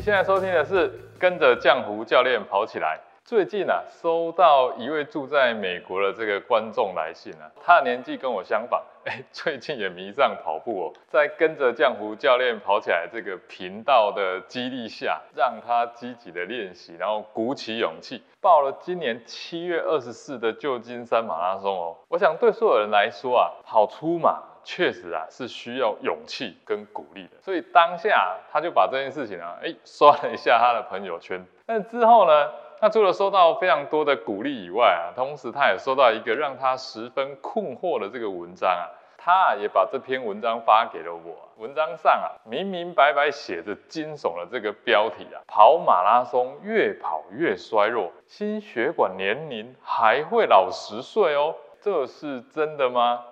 你现在收听的是跟着浆糊教练跑起来。最近啊，收到一位住在美国的这个观众来信啊，他的年纪跟我相仿，哎，最近也迷上跑步哦，在跟着浆糊教练跑起来这个频道的激励下，让他积极的练习，然后鼓起勇气报了今年七月二十四的旧金山马拉松哦。我想对所有人来说啊，跑出马确实啊是需要勇气跟鼓励的，所以当下他就把这件事情啊，哎，刷了一下他的朋友圈，但之后呢？那除了收到非常多的鼓励以外啊，同时他也收到一个让他十分困惑的这个文章啊，他也把这篇文章发给了我。文章上啊，明明白白写着惊悚的这个标题啊，跑马拉松越跑越衰弱，心血管年龄还会老十岁哦，这是真的吗？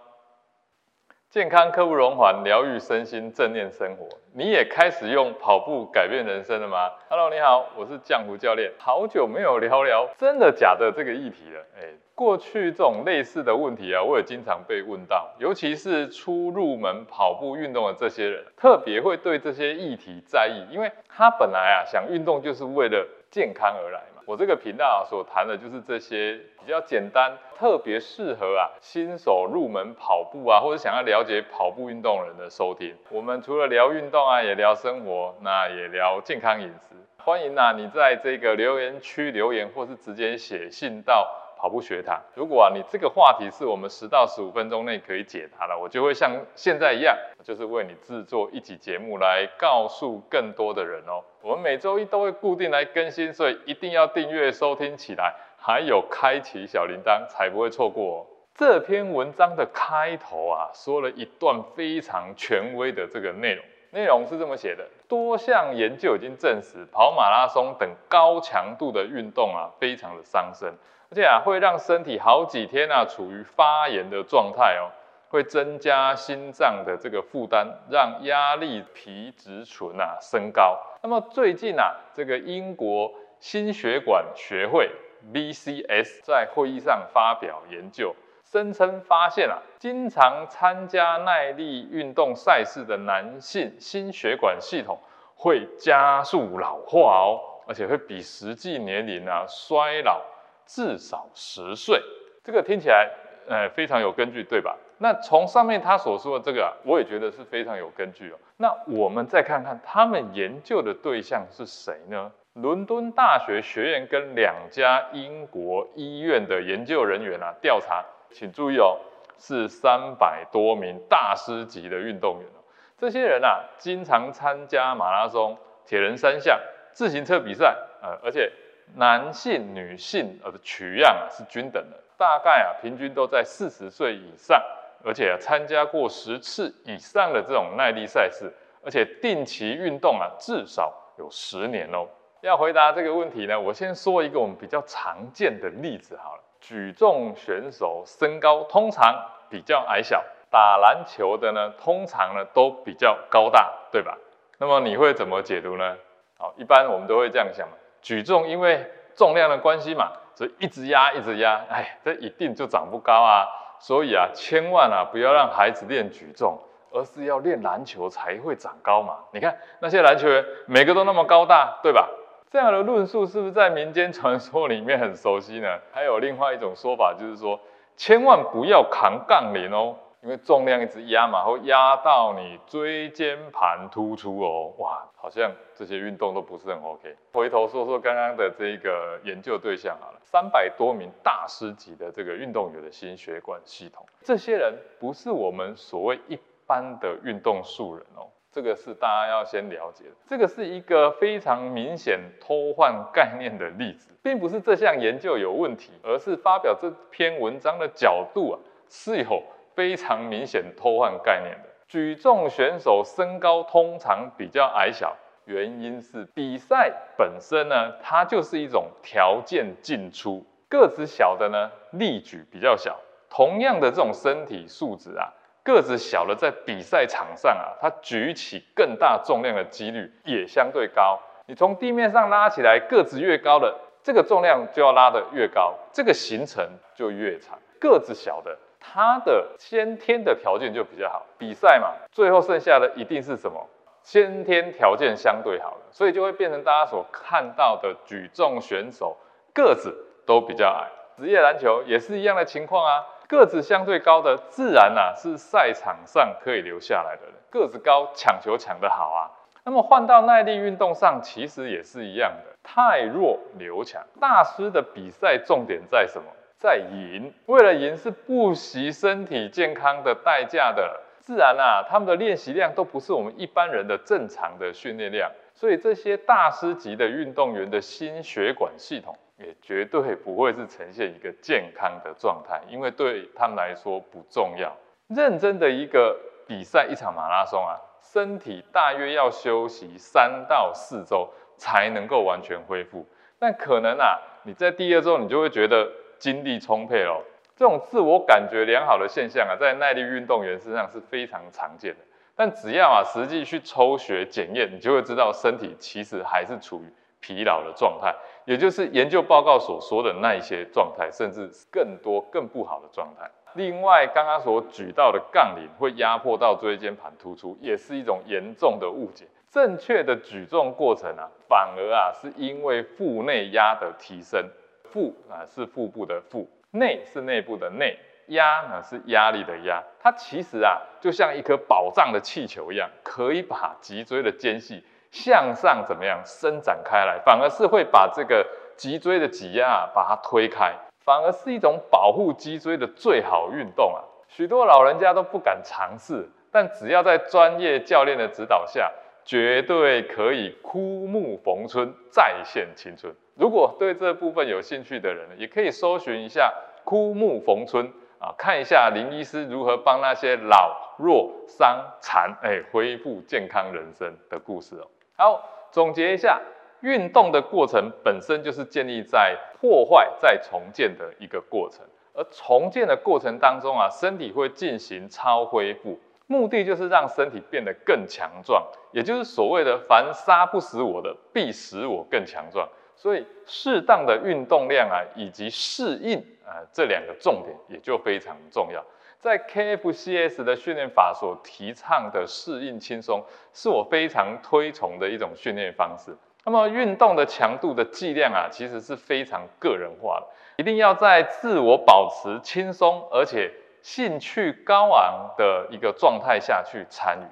健康刻不容缓，疗愈身心，正念生活。你也开始用跑步改变人生了吗？Hello，你好，我是浆糊教练。好久没有聊聊真的假的这个议题了。哎，过去这种类似的问题啊，我也经常被问到，尤其是初入门跑步运动的这些人，特别会对这些议题在意，因为他本来啊想运动就是为了健康而来嘛。我这个频道所谈的就是这些比较简单、特别适合啊新手入门跑步啊，或者想要了解跑步运动人的收听。我们除了聊运动啊，也聊生活，那也聊健康饮食。欢迎啊，你在这个留言区留言，或是直接写信到。跑步学堂，如果啊你这个话题是我们十到十五分钟内可以解答的，我就会像现在一样，就是为你制作一集节目来告诉更多的人哦。我们每周一都会固定来更新，所以一定要订阅收听起来，还有开启小铃铛才不会错过。哦这篇文章的开头啊，说了一段非常权威的这个内容，内容是这么写的：多项研究已经证实，跑马拉松等高强度的运动啊，非常的伤身。而且啊，会让身体好几天啊处于发炎的状态哦，会增加心脏的这个负担，让压力皮质醇啊升高。那么最近啊，这个英国心血管学会 BCS 在会议上发表研究，声称发现啊，经常参加耐力运动赛事的男性心血管系统会加速老化哦，而且会比实际年龄啊衰老。至少十岁，这个听起来，呃，非常有根据，对吧？那从上面他所说的这个，我也觉得是非常有根据哦。那我们再看看他们研究的对象是谁呢？伦敦大学学院跟两家英国医院的研究人员啊，调查，请注意哦，是三百多名大师级的运动员哦。这些人啊，经常参加马拉松、铁人三项、自行车比赛，呃，而且。男性、女性呃的取样啊是均等的，大概啊平均都在四十岁以上，而且参加过十次以上的这种耐力赛事，而且定期运动啊至少有十年哦。要回答这个问题呢，我先说一个我们比较常见的例子好了。举重选手身高通常比较矮小，打篮球的呢通常呢都比较高大，对吧？那么你会怎么解读呢？好，一般我们都会这样想嘛。举重因为重量的关系嘛，所以一直压一直压，哎，这一定就长不高啊。所以啊，千万啊不要让孩子练举重，而是要练篮球才会长高嘛。你看那些篮球员每个都那么高大，对吧？这样的论述是不是在民间传说里面很熟悉呢？还有另外一种说法就是说，千万不要扛杠铃哦。因为重量一直压嘛，会压到你椎间盘突出哦，哇，好像这些运动都不是很 OK。回头说说刚刚的这个研究对象好了，三百多名大师级的这个运动员的心血管系统，这些人不是我们所谓一般的运动素人哦，这个是大家要先了解的。这个是一个非常明显偷换概念的例子，并不是这项研究有问题，而是发表这篇文章的角度啊是有。非常明显偷换概念的举重选手身高通常比较矮小，原因是比赛本身呢，它就是一种条件进出，个子小的呢力举比较小，同样的这种身体素质啊，个子小的在比赛场上啊，他举起更大重量的几率也相对高。你从地面上拉起来，个子越高的这个重量就要拉得越高，这个行程就越长。个子小的。他的先天的条件就比较好，比赛嘛，最后剩下的一定是什么？先天条件相对好了，所以就会变成大家所看到的举重选手个子都比较矮。职业篮球也是一样的情况啊，个子相对高的自然啊是赛场上可以留下来的人，个子高抢球抢得好啊。那么换到耐力运动上，其实也是一样的，太弱留强。大师的比赛重点在什么？在赢。为了赢是不惜身体健康的代价的。自然啊，他们的练习量都不是我们一般人的正常的训练量，所以这些大师级的运动员的心血管系统。也绝对不会是呈现一个健康的状态，因为对他们来说不重要。认真的一个比赛，一场马拉松啊，身体大约要休息三到四周才能够完全恢复。但可能啊，你在第二周你就会觉得精力充沛了。这种自我感觉良好的现象啊，在耐力运动员身上是非常常见的。但只要啊实际去抽血检验，你就会知道身体其实还是处于。疲劳的状态，也就是研究报告所说的那一些状态，甚至更多更不好的状态。另外，刚刚所举到的杠铃会压迫到椎间盘突出，也是一种严重的误解。正确的举重过程啊，反而啊是因为腹内压的提升，腹啊是腹部的腹，内是内部的内，压呢是压力的压。它其实啊就像一颗宝藏的气球一样，可以把脊椎的间隙。向上怎么样伸展开来，反而是会把这个脊椎的挤压把它推开，反而是一种保护脊椎的最好运动啊！许多老人家都不敢尝试，但只要在专业教练的指导下，绝对可以枯木逢春，再现青春。如果对这部分有兴趣的人，也可以搜寻一下“枯木逢春”啊，看一下林医师如何帮那些老弱伤残哎恢复健康人生的故事哦。好，总结一下，运动的过程本身就是建立在破坏再重建的一个过程，而重建的过程当中啊，身体会进行超恢复，目的就是让身体变得更强壮，也就是所谓的“凡杀不死我的，必使我更强壮”。所以，适当的运动量啊，以及适应啊，这两个重点也就非常重要。在 KFCS 的训练法所提倡的适应轻松，是我非常推崇的一种训练方式。那么运动的强度的剂量啊，其实是非常个人化的，一定要在自我保持轻松而且兴趣高昂的一个状态下去参与，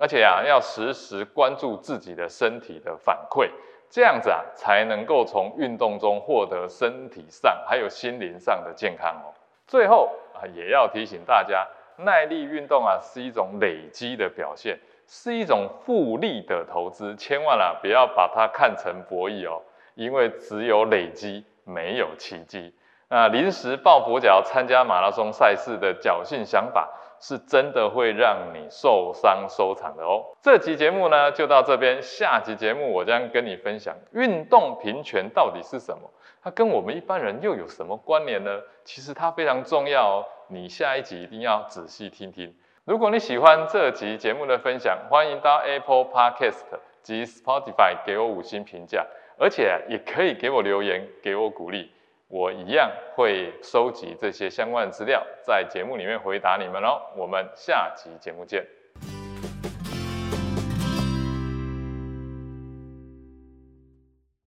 而且啊，要时时关注自己的身体的反馈，这样子啊，才能够从运动中获得身体上还有心灵上的健康哦。最后啊，也要提醒大家，耐力运动啊是一种累积的表现，是一种复利的投资，千万啊不要把它看成博弈哦，因为只有累积，没有奇迹。那临时抱佛脚参加马拉松赛事的侥幸想法，是真的会让你受伤收场的哦。这期节目呢就到这边，下期节目我将跟你分享运动平权到底是什么。它跟我们一般人又有什么关联呢？其实它非常重要哦，你下一集一定要仔细听听。如果你喜欢这集节目的分享，欢迎到 Apple Podcast 及 Spotify 给我五星评价，而且也可以给我留言，给我鼓励，我一样会收集这些相关的资料，在节目里面回答你们哦。我们下集节目见。